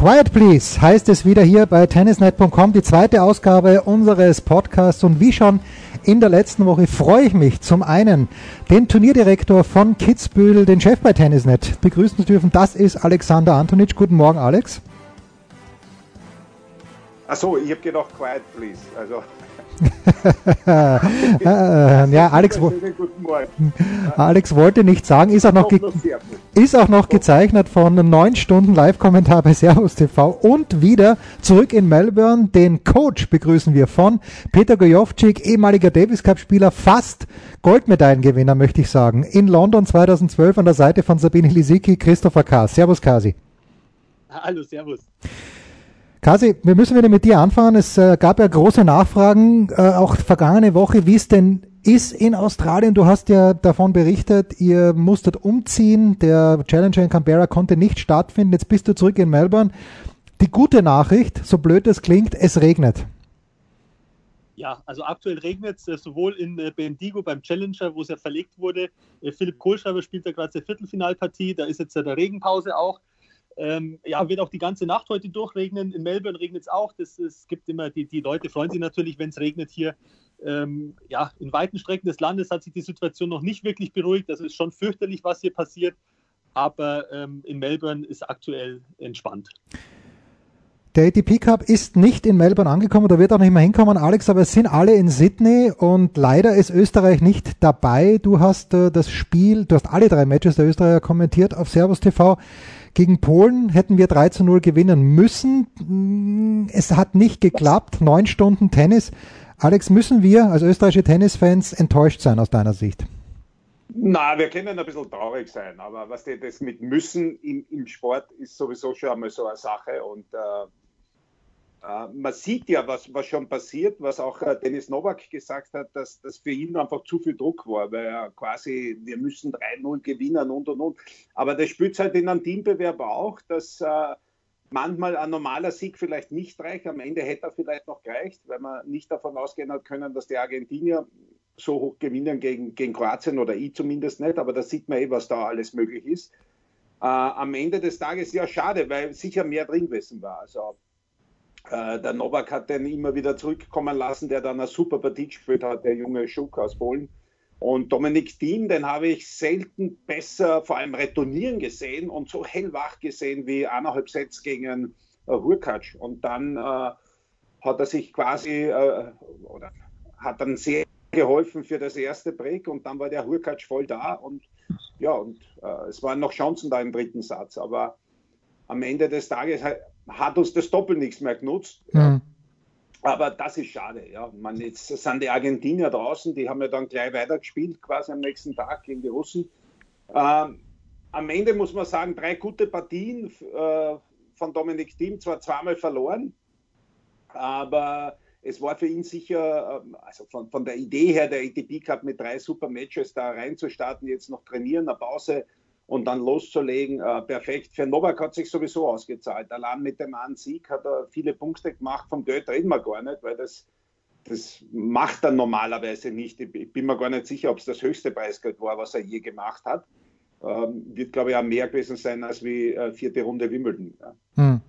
Quiet Please heißt es wieder hier bei tennisnet.com, die zweite Ausgabe unseres Podcasts und wie schon in der letzten Woche freue ich mich zum einen den Turnierdirektor von Kitzbühel, den Chef bei Tennisnet begrüßen zu dürfen. Das ist Alexander Antonic. Guten Morgen, Alex. Achso, ich habe gedacht, quiet please. Also. ja, Alex, wo, Alex wollte nicht sagen, ist auch noch, ge ist auch noch gezeichnet von neun Stunden Live-Kommentar bei Servus TV und wieder zurück in Melbourne. Den Coach begrüßen wir von Peter Gojovcik, ehemaliger Davis Cup-Spieler, fast Goldmedaillengewinner, möchte ich sagen. In London 2012 an der Seite von Sabine Lisicki, Christopher K. Servus, Kasi. Hallo, Servus. Kasi, wir müssen wieder mit dir anfangen. Es äh, gab ja große Nachfragen, äh, auch vergangene Woche, wie es denn ist in Australien. Du hast ja davon berichtet, ihr musstet umziehen. Der Challenger in Canberra konnte nicht stattfinden. Jetzt bist du zurück in Melbourne. Die gute Nachricht, so blöd es klingt, es regnet. Ja, also aktuell regnet es äh, sowohl in Bendigo beim Challenger, wo es ja verlegt wurde. Philipp Kohlschreiber spielt ja gerade seine Viertelfinalpartie. Da ist jetzt ja der Regenpause auch. Ähm, ja, wird auch die ganze Nacht heute durchregnen. In Melbourne regnet es auch. Das, es gibt immer, die, die Leute freuen sich natürlich, wenn es regnet hier. Ähm, ja, in weiten Strecken des Landes hat sich die Situation noch nicht wirklich beruhigt. Das ist schon fürchterlich, was hier passiert. Aber ähm, in Melbourne ist aktuell entspannt. Der ATP Cup ist nicht in Melbourne angekommen, da wird auch nicht mehr hinkommen, Alex, aber es sind alle in Sydney und leider ist Österreich nicht dabei. Du hast äh, das Spiel, du hast alle drei Matches der Österreicher kommentiert auf Servus TV. Gegen Polen hätten wir 3 zu 0 gewinnen müssen. Es hat nicht geklappt. Neun Stunden Tennis. Alex, müssen wir als österreichische Tennisfans enttäuscht sein aus deiner Sicht? Na, wir können ein bisschen traurig sein, aber was die das mit müssen im, im Sport ist sowieso schon einmal so eine Sache und äh, man sieht ja, was, was schon passiert, was auch äh, Dennis Nowak gesagt hat, dass das für ihn einfach zu viel Druck war, weil er quasi, wir müssen 3-0 gewinnen und und und. Aber das spürt halt in einem Teambewerb auch, dass äh, manchmal ein normaler Sieg vielleicht nicht reicht. Am Ende hätte er vielleicht noch gereicht, weil man nicht davon ausgehen hat können, dass die Argentinier so hoch gewinnen gegen, gegen Kroatien oder ich zumindest nicht. Aber da sieht man eh, was da alles möglich ist. Äh, am Ende des Tages ja schade, weil sicher mehr drin gewesen war. Also äh, der Nowak hat den immer wieder zurückkommen lassen, der dann eine super Partie gespielt hat, der junge Schuk aus Polen. Und Dominik Thiem, den habe ich selten besser, vor allem retournieren gesehen und so hellwach gesehen wie eineinhalb Sätze gegen äh, Hurkacz. Und dann äh, hat er sich quasi, äh, oder hat dann sehr geholfen für das erste Break und dann war der Hurkacz voll da und ja, und äh, es waren noch Chancen da im dritten Satz, aber am Ende des Tages hat uns das Doppel nichts mehr genutzt. Mhm. Aber das ist schade. Ja. Man, jetzt sind die Argentinier draußen, die haben ja dann gleich weitergespielt, quasi am nächsten Tag gegen die Russen. Ähm, am Ende muss man sagen, drei gute Partien äh, von Dominik Thiem, zwar zweimal verloren, aber es war für ihn sicher, ähm, also von, von der Idee her, der ATP Cup mit drei super Matches da reinzustarten, jetzt noch trainieren, eine Pause und dann loszulegen, äh, perfekt. Für Novak hat sich sowieso ausgezahlt. Allein mit dem einen Sieg hat er viele Punkte gemacht. Vom Geld reden wir gar nicht, weil das, das macht er normalerweise nicht. Ich bin mir gar nicht sicher, ob es das höchste Preisgeld war, was er je gemacht hat. Ähm, wird, glaube ich, auch mehr gewesen sein als wie äh, vierte Runde Wimbledon. Ja. Hm.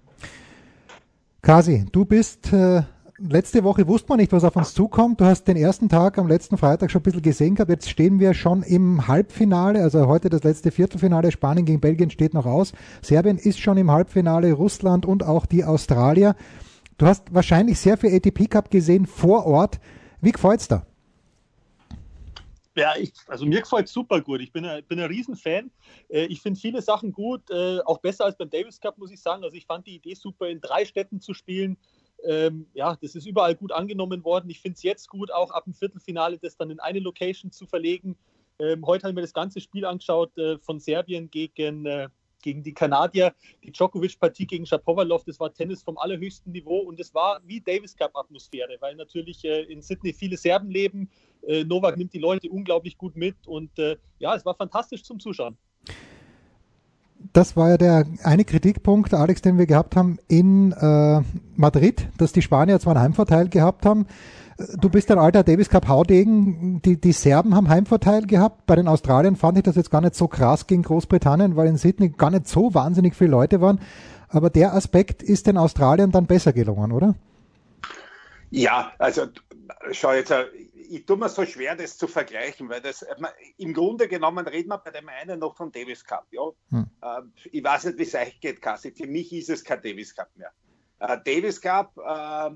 Kasi, du bist äh, letzte Woche wusste man nicht, was auf uns zukommt. Du hast den ersten Tag am letzten Freitag schon ein bisschen gesehen gehabt. Jetzt stehen wir schon im Halbfinale. Also heute das letzte Viertelfinale. Spanien gegen Belgien steht noch aus. Serbien ist schon im Halbfinale. Russland und auch die Australier. Du hast wahrscheinlich sehr viel ATP Cup gesehen vor Ort. Wie gefällt's da? Ja, ich, also mir gefällt es super gut. Ich bin, ein, bin ein Riesenfan. Äh, ich finde viele Sachen gut, äh, auch besser als beim Davis Cup, muss ich sagen. Also ich fand die Idee super, in drei Städten zu spielen. Ähm, ja, das ist überall gut angenommen worden. Ich finde es jetzt gut, auch ab dem Viertelfinale das dann in eine Location zu verlegen. Ähm, heute haben wir das ganze Spiel angeschaut äh, von Serbien gegen, äh, gegen die Kanadier. Die Djokovic-Partie gegen Shapovalov, das war Tennis vom allerhöchsten Niveau und es war wie Davis Cup-Atmosphäre, weil natürlich äh, in Sydney viele Serben leben. Äh, Novak nimmt die Leute unglaublich gut mit und äh, ja, es war fantastisch zum Zuschauen das war ja der eine Kritikpunkt, Alex, den wir gehabt haben in äh, Madrid, dass die Spanier zwar einen Heimvorteil gehabt haben. Du bist ein alter Davis Cup Haudegen. Die, die Serben haben Heimvorteil gehabt. Bei den Australiern fand ich das jetzt gar nicht so krass gegen Großbritannien, weil in Sydney gar nicht so wahnsinnig viele Leute waren. Aber der Aspekt ist den Australiern dann besser gelungen, oder? Ja, also schau jetzt, ich tue mir so schwer, das zu vergleichen, weil das im Grunde genommen reden wir bei dem einen noch von Davis Cup. Ja? Hm. Äh, ich weiß nicht, wie es euch geht, Kassi. Für mich ist es kein Davis Cup mehr. Äh, Davis Cup äh,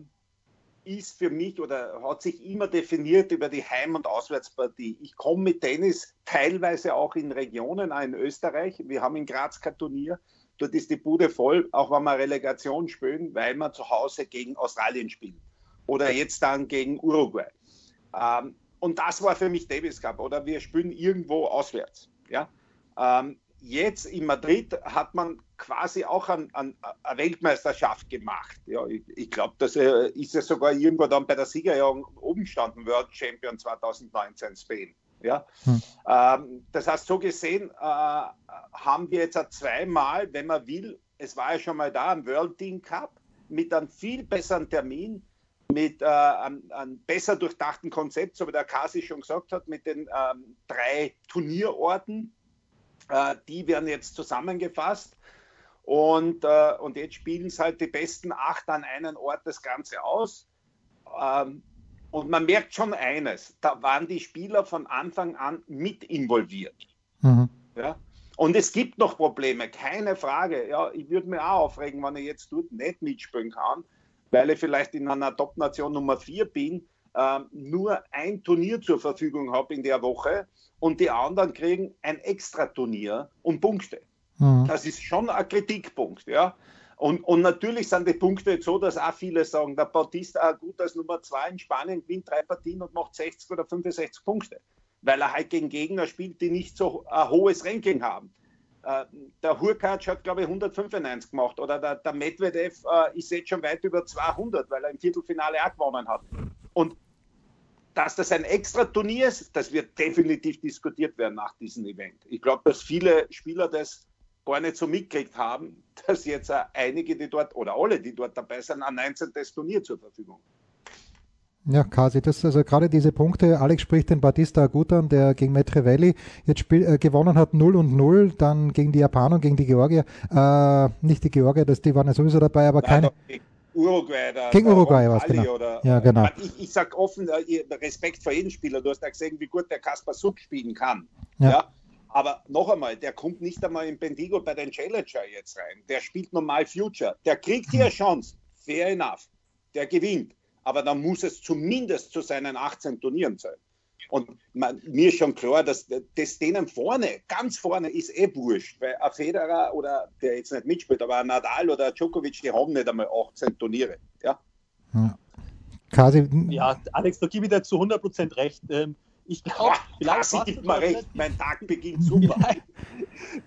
ist für mich oder hat sich immer definiert über die Heim- und Auswärtspartie. Ich komme mit Tennis teilweise auch in Regionen, auch in Österreich. Wir haben in Graz kein Turnier. Dort ist die Bude voll, auch wenn wir Relegation spielen, weil wir zu Hause gegen Australien spielen. Oder jetzt dann gegen Uruguay. Ähm, und das war für mich Davis Cup. Oder wir spielen irgendwo auswärts. Ja? Ähm, jetzt in Madrid hat man quasi auch an, an, eine Weltmeisterschaft gemacht. Ja, ich, ich glaube, das äh, ist ja sogar irgendwo dann bei der Siegerjahrung oben gestanden, World Champion 2019 Spain. Ja? Hm. Ähm, das heißt, so gesehen äh, haben wir jetzt zweimal, wenn man will, es war ja schon mal da, ein World Team Cup mit einem viel besseren Termin, mit äh, einem, einem, besser durchdachten Konzept, so wie der Kasi schon gesagt hat, mit den ähm, drei Turnierorten. Äh, die werden jetzt zusammengefasst. Und, äh, und jetzt spielen es halt die besten acht an einen Ort das Ganze aus. Ähm, und man merkt schon eines, da waren die Spieler von Anfang an mit involviert. Mhm. Ja? Und es gibt noch Probleme, keine Frage. Ja, ich würde mir auch aufregen, wenn ich jetzt dort nicht mitspielen kann weil ich vielleicht in einer Top-Nation Nummer 4 bin, äh, nur ein Turnier zur Verfügung habe in der Woche und die anderen kriegen ein Extra-Turnier und Punkte. Mhm. Das ist schon ein Kritikpunkt, ja. Und, und, natürlich sind die Punkte jetzt so, dass auch viele sagen, der Bautista gut als Nummer 2 in Spanien gewinnt drei Partien und macht 60 oder 65 Punkte, weil er halt gegen Gegner spielt, die nicht so ein hohes Ranking haben. Äh, der Hurkacz hat, glaube ich, 195 gemacht oder der, der Medvedev äh, ist jetzt schon weit über 200, weil er im Viertelfinale auch gewonnen hat. Und dass das ein extra Turnier ist, das wird definitiv diskutiert werden nach diesem Event. Ich glaube, dass viele Spieler das gar nicht so mitgekriegt haben, dass jetzt einige, die dort oder alle, die dort dabei sind, ein 19. Turnier zur Verfügung haben. Ja, Kasi, das also gerade diese Punkte, Alex spricht den Batista gut an, der gegen Metrevelli jetzt spiel, äh, gewonnen hat 0 und 0, dann gegen die Japaner und gegen die Georgier, äh, nicht die Georgier, das, die waren ja sowieso dabei, aber keine. Uruguay, gegen Uruguay war es, genau. Oder, ja, genau. Ich, ich sage offen, äh, Respekt vor jedem Spieler. Du hast ja gesehen, wie gut der Kaspar Suck spielen kann. Ja. ja. Aber noch einmal, der kommt nicht einmal in Bendigo bei den Challenger jetzt rein. Der spielt normal Future. Der kriegt hier eine Chance. Fair enough. Der gewinnt aber dann muss es zumindest zu seinen 18 Turnieren sein. Und man, mir ist schon klar, dass das denen vorne, ganz vorne ist eh wurscht, weil ein Federer oder der jetzt nicht mitspielt, aber ein Nadal oder ein Djokovic, die haben nicht einmal 18 Turniere. Ja. ja. Kasi. Ja, Alex, da gebe ich dir zu 100% recht. Ähm, ich glaube, vielleicht war es mal recht, mein Tag beginnt super.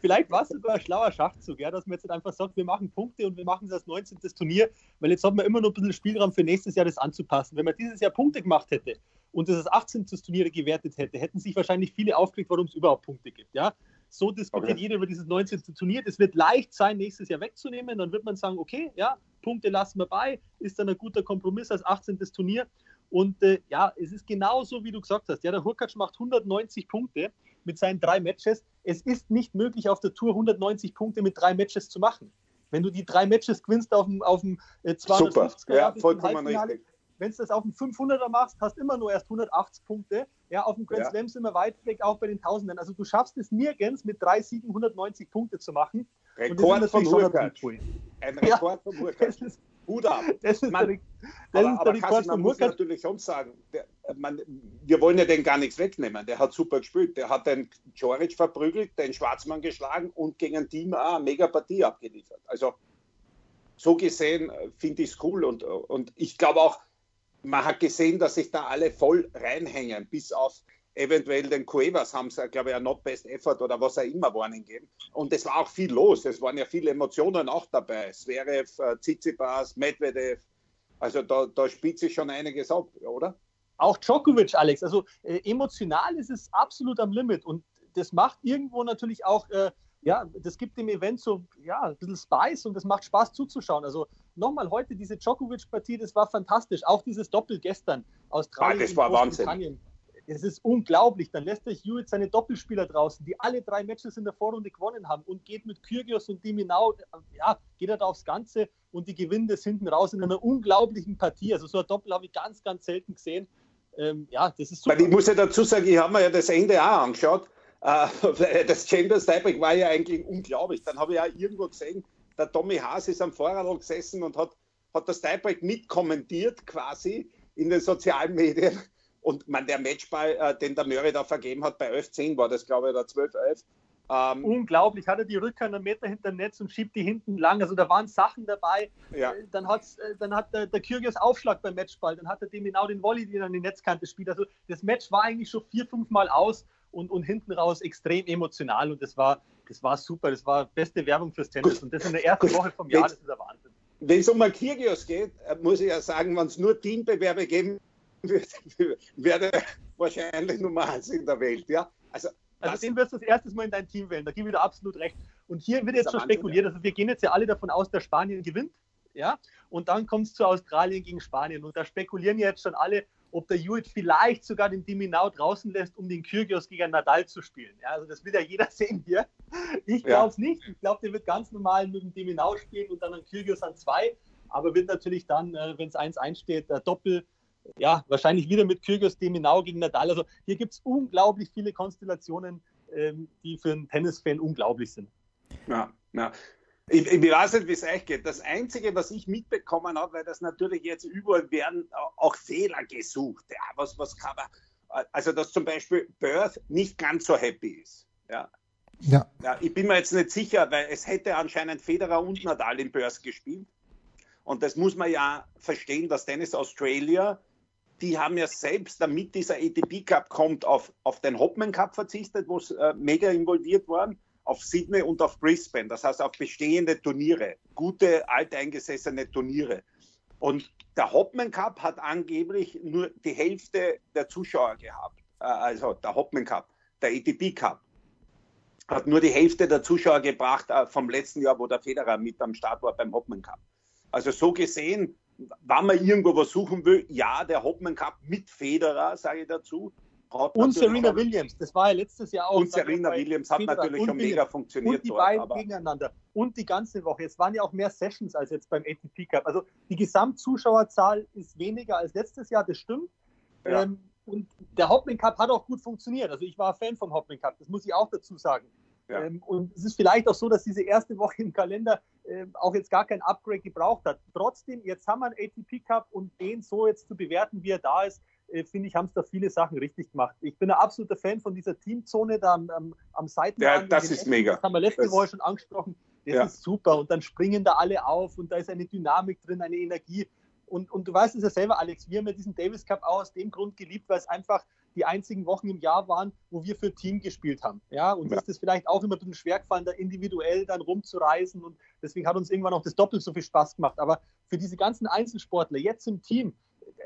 vielleicht war es sogar ein schlauer Schachzug, ja, dass man jetzt einfach sagt, wir machen Punkte und wir machen das 19. Turnier, weil jetzt hat man immer noch ein bisschen Spielraum für nächstes Jahr das anzupassen. Wenn man dieses Jahr Punkte gemacht hätte und das als 18. Turnier gewertet hätte, hätten sich wahrscheinlich viele aufgeregt, warum es überhaupt Punkte gibt. Ja? So diskutiert okay. jeder über dieses 19. Turnier. Das wird leicht sein, nächstes Jahr wegzunehmen. Dann wird man sagen, okay, ja, Punkte lassen wir bei, ist dann ein guter Kompromiss als 18. Turnier. Und äh, ja, es ist genauso, wie du gesagt hast. Ja, der Hurkacz macht 190 Punkte mit seinen drei Matches. Es ist nicht möglich, auf der Tour 190 Punkte mit drei Matches zu machen. Wenn du die drei Matches gewinnst auf dem, auf dem 250er, äh, ja, vollkommen richtig. Wenn du das auf dem 500er machst, hast du immer nur erst 180 Punkte. Ja, auf dem Grand ja. Slam sind wir weit weg, auch bei den Tausenden. Also du schaffst es nirgends mit drei Siegen 190 Punkte zu machen. Rekord von Hurkacz. Ein Rekord ja, von Hurkacz. Hut ab. Das ist Man, das aber, ist aber Kassi, man muss natürlich schon sagen, der, man, wir wollen ja den gar nichts wegnehmen. Der hat super gespielt. Der hat den Joric verprügelt, den Schwarzmann geschlagen und gegen ein Team auch eine mega Partie abgeliefert. Also so gesehen äh, finde ich es cool und, und ich glaube auch, man hat gesehen, dass sich da alle voll reinhängen, bis auf eventuell den Cuevas haben sie, glaube ich, ein Not Best Effort oder was auch immer Warning geben. Und es war auch viel los. Es waren ja viele Emotionen auch dabei. Zverev, äh, Tsitsipas, Medvedev. Also da, da spielt sich schon einiges ab, oder? Auch Djokovic, Alex. Also äh, emotional ist es absolut am Limit und das macht irgendwo natürlich auch, äh, ja, das gibt dem Event so, ja, ein bisschen Spice und das macht Spaß zuzuschauen. Also nochmal heute diese Djokovic-Partie, das war fantastisch. Auch dieses Doppel gestern, Australien. Ah, das war Großbritannien. Es ist unglaublich. Dann lässt euch Hewitt seine Doppelspieler draußen, die alle drei Matches in der Vorrunde gewonnen haben und geht mit Kyrgios und Diminau, ja, geht er da aufs Ganze und die gewinnen das hinten raus in einer unglaublichen Partie. Also so ein Doppel habe ich ganz, ganz selten gesehen. Ähm, ja, das ist super. Weil ich muss ja dazu sagen, ich habe mir ja das Ende auch angeschaut. Äh, das Chambers Tiebreak war ja eigentlich unglaublich. Dann habe ich auch irgendwo gesehen, der Tommy Haas ist am Vorrat gesessen und hat, hat das Tiebreak mitkommentiert quasi in den sozialen Medien. Und man, der Matchball, äh, den der Murray da vergeben hat, bei 11-10 war das, glaube ich, oder 12-11. Ähm, Unglaublich, hat er die Rückhand einen Meter hinter dem Netz und schiebt die hinten lang. Also da waren Sachen dabei. Ja. Dann, hat's, dann hat der, der Kyrgios Aufschlag beim Matchball, dann hat er dem genau den Volley, den er an die Netzkante spielt. Also das Match war eigentlich schon vier, fünf Mal aus und, und hinten raus extrem emotional und das war, das war super. Das war beste Werbung fürs Tennis und das in der ersten Woche vom Jahr, das ist der Wahnsinn. Wenn es um Kyrgios geht, muss ich ja sagen, wenn es nur Teambewerbe geben wäre wahrscheinlich Nummer eins in der Welt. Ja? Also, also den wirst du das erste Mal in dein Team wählen, da gebe ich dir absolut recht. Und hier wird jetzt schon spekuliert, also wir gehen jetzt ja alle davon aus, dass Spanien gewinnt, ja, und dann kommt es zu Australien gegen Spanien und da spekulieren jetzt schon alle, ob der Hewitt vielleicht sogar den Diminau draußen lässt, um den Kyrgios gegen Nadal zu spielen. Ja, also das will ja jeder sehen hier. Ich glaube es ja. nicht. Ich glaube, der wird ganz normal mit dem Diminau spielen und dann an Kyrgios an zwei, aber wird natürlich dann, äh, wenn es 1-1 steht, der Doppel ja, wahrscheinlich wieder mit Kyrgios Deminau gegen Nadal. Also hier gibt es unglaublich viele Konstellationen, ähm, die für einen Tennisfan unglaublich sind. Ja, ja. Ich, ich weiß nicht, wie es euch geht. Das Einzige, was ich mitbekommen habe, weil das natürlich jetzt überall werden auch Fehler gesucht. Ja, was, was kann man, also dass zum Beispiel Birth nicht ganz so happy ist. Ja. Ja. ja. Ich bin mir jetzt nicht sicher, weil es hätte anscheinend Federer und Nadal im Birth gespielt. Und das muss man ja verstehen, dass Tennis Australia die haben ja selbst, damit dieser ATP Cup kommt, auf, auf den Hopman Cup verzichtet, wo es äh, mega involviert waren, auf Sydney und auf Brisbane, das heißt auf bestehende Turniere, gute, alteingesessene Turniere. Und der Hopman Cup hat angeblich nur die Hälfte der Zuschauer gehabt, äh, also der Hopman Cup, der ATP Cup hat nur die Hälfte der Zuschauer gebracht äh, vom letzten Jahr, wo der Federer mit am Start war beim Hopman Cup. Also so gesehen, wenn man irgendwo was suchen will, ja, der Hopman Cup mit Federer, sage ich dazu. und Serena Williams, das war ja letztes Jahr auch. Und Serena Williams hat Federer natürlich schon mega funktioniert. Und die dort, beiden gegeneinander. Und die ganze Woche. Es waren ja auch mehr Sessions als jetzt beim ATP Cup. Also die Gesamtzuschauerzahl ist weniger als letztes Jahr, das stimmt. Ja. Ähm, und der Hopman Cup hat auch gut funktioniert. Also ich war Fan vom Hopman Cup, das muss ich auch dazu sagen. Ja. Ähm, und es ist vielleicht auch so, dass diese erste Woche im Kalender äh, auch jetzt gar kein Upgrade gebraucht hat. Trotzdem, jetzt haben wir einen ATP Cup und den so jetzt zu bewerten, wie er da ist, äh, finde ich, haben es da viele Sachen richtig gemacht. Ich bin ein absoluter Fan von dieser Teamzone da am, am, am Seitenrand. Ja, das ist Ecken. mega. Das haben wir letzte das Woche schon angesprochen. Das ja. ist super. Und dann springen da alle auf und da ist eine Dynamik drin, eine Energie. Und, und du weißt es ja selber, Alex, wir haben ja diesen Davis Cup auch aus dem Grund geliebt, weil es einfach die einzigen Wochen im Jahr waren, wo wir für Team gespielt haben. Ja, und ja. ist das vielleicht auch immer ein bisschen schwer gefallen, da individuell dann rumzureisen. Und deswegen hat uns irgendwann auch das doppelt so viel Spaß gemacht. Aber für diese ganzen Einzelsportler jetzt im Team,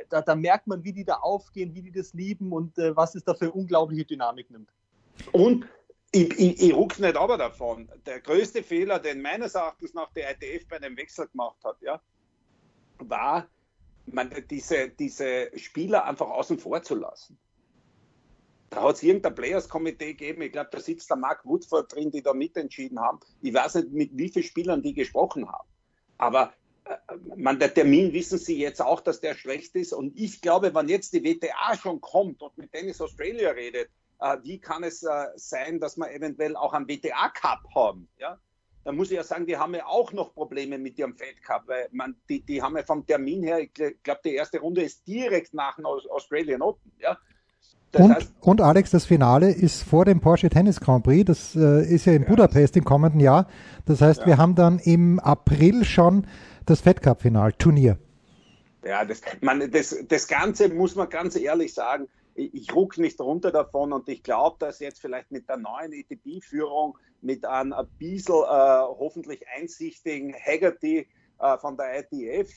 da, da merkt man, wie die da aufgehen, wie die das lieben und äh, was es da für unglaubliche Dynamik nimmt. Und ich, ich, ich ruck's nicht aber davon. Der größte Fehler, den meines Erachtens nach der ITF bei dem Wechsel gemacht hat, ja, war, man, diese, diese Spieler einfach außen vor zu lassen. Da hat es irgendein Players-Komitee gegeben, ich glaube, da sitzt der Mark Woodford drin, die da mitentschieden haben. Ich weiß nicht, mit wie vielen Spielern die gesprochen haben. Aber äh, man, der Termin wissen Sie jetzt auch, dass der schlecht ist. Und ich glaube, wenn jetzt die WTA schon kommt und mit Tennis Australia redet, äh, wie kann es äh, sein, dass wir eventuell auch einen WTA-Cup haben? Ja? da muss ich ja sagen, die haben ja auch noch Probleme mit ihrem Fed Cup, weil man, die, die haben ja vom Termin her, ich glaube, die erste Runde ist direkt nach dem Australian Open. Ja? Und, heißt, und, Alex, das Finale ist vor dem Porsche Tennis Grand Prix. Das äh, ist ja in ja. Budapest im kommenden Jahr. Das heißt, ja. wir haben dann im April schon das Fed Cup Final Turnier. Ja, das, man, das, das Ganze muss man ganz ehrlich sagen, ich, ich ruck nicht runter davon und ich glaube, dass jetzt vielleicht mit der neuen ETP-Führung, mit einem ein bisschen äh, hoffentlich einsichtigen Haggerty äh, von der ITF,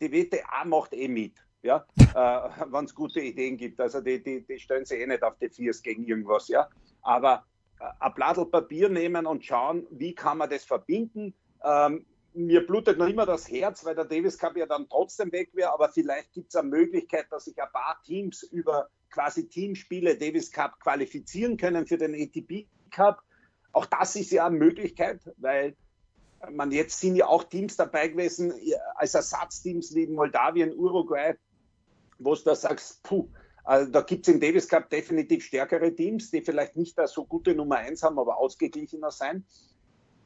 die WTA macht eh mit. Ja, äh, wenn es gute Ideen gibt. Also die, die, die stellen sich eh nicht auf die Viers gegen irgendwas, ja. Aber äh, ein Blatt Papier nehmen und schauen, wie kann man das verbinden. Ähm, mir blutet noch immer das Herz, weil der Davis Cup ja dann trotzdem weg wäre, aber vielleicht gibt es eine Möglichkeit, dass sich ein paar Teams über quasi Teamspiele Davis Cup qualifizieren können für den ATP Cup. Auch das ist ja eine Möglichkeit, weil man jetzt sind ja auch Teams dabei gewesen, als Ersatzteams wie Moldawien, Uruguay, wo du da sagst, puh, also da gibt es im Davis Cup definitiv stärkere Teams, die vielleicht nicht da so gute Nummer eins haben, aber ausgeglichener sein.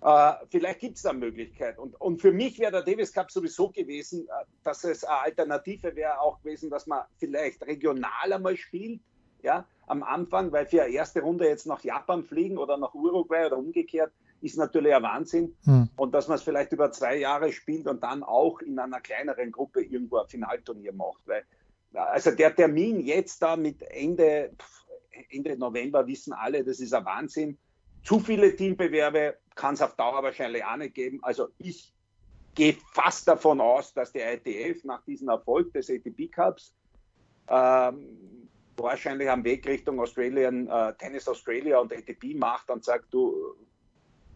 Äh, vielleicht gibt es da Möglichkeit. Und, und für mich wäre der Davis Cup sowieso gewesen, äh, dass es eine Alternative wäre auch gewesen, dass man vielleicht regional einmal spielt, ja, am Anfang, weil für eine erste Runde jetzt nach Japan fliegen oder nach Uruguay oder umgekehrt, ist natürlich ein Wahnsinn. Hm. Und dass man es vielleicht über zwei Jahre spielt und dann auch in einer kleineren Gruppe irgendwo ein Finalturnier macht. Weil, also der Termin jetzt da mit Ende, Ende November wissen alle, das ist ein Wahnsinn. Zu viele Teambewerbe kann es auf Dauer wahrscheinlich auch nicht geben. Also ich gehe fast davon aus, dass die ITF nach diesem Erfolg des ATP Cups ähm, wahrscheinlich am Weg Richtung Australian, äh, Tennis Australia und ATP macht und sagt, du,